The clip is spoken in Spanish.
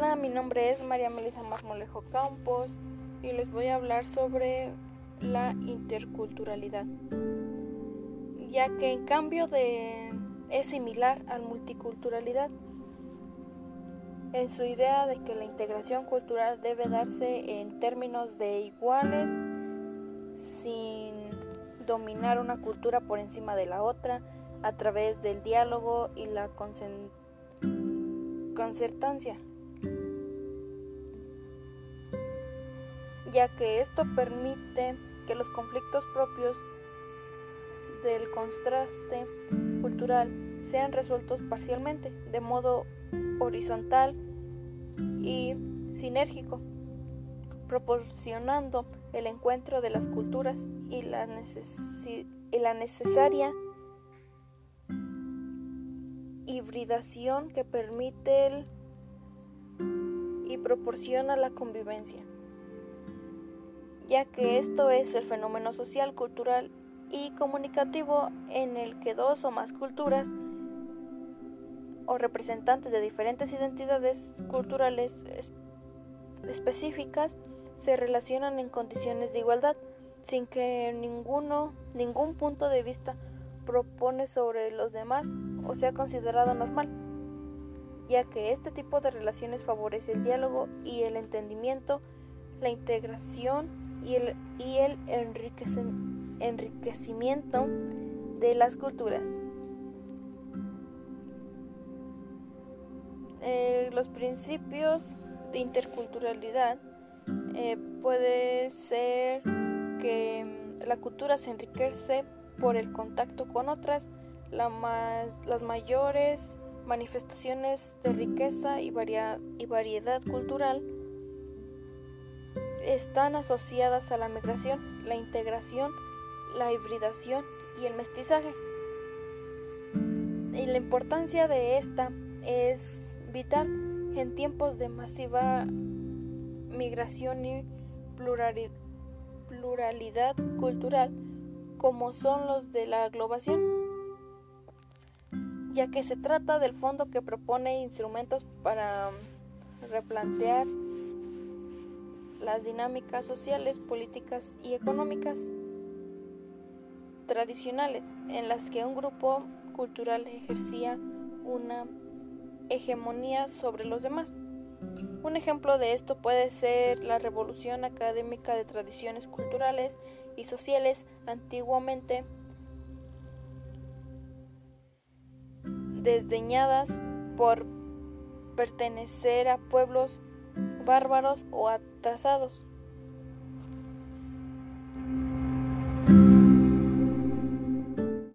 Hola, mi nombre es María Melissa Marmolejo Campos y les voy a hablar sobre la interculturalidad, ya que en cambio de es similar a multiculturalidad en su idea de que la integración cultural debe darse en términos de iguales sin dominar una cultura por encima de la otra a través del diálogo y la concertancia. Ya que esto permite que los conflictos propios del contraste cultural sean resueltos parcialmente, de modo horizontal y sinérgico, proporcionando el encuentro de las culturas y la, necesaria hibridación que permite y proporciona la convivencia ya que esto es el fenómeno social, cultural y comunicativo en el que dos o más culturas o representantes de diferentes identidades culturales específicas se relacionan en condiciones de igualdad sin que ninguno ningún punto de vista propone sobre los demás o sea considerado normal, ya que este tipo de relaciones favorece el diálogo y el entendimiento, la integración y el, y el enriquecimiento de las culturas. Eh, los principios de interculturalidad eh, puede ser que la cultura se enriquece por el contacto con otras, las mayores manifestaciones de riqueza y, y variedad cultural están asociadas a la migración, la integración, la hibridación y el mestizaje. Y la importancia de esta es vital en tiempos de masiva migración y pluralidad cultural como son los de la globación, ya que se trata del fondo que propone instrumentos para replantear las dinámicas sociales, políticas y económicas tradicionales en las que un grupo cultural ejercía una hegemonía sobre los demás. Un ejemplo de esto puede ser la revolución académica de tradiciones culturales y sociales antiguamente desdeñadas por pertenecer a pueblos bárbaros o atrasados.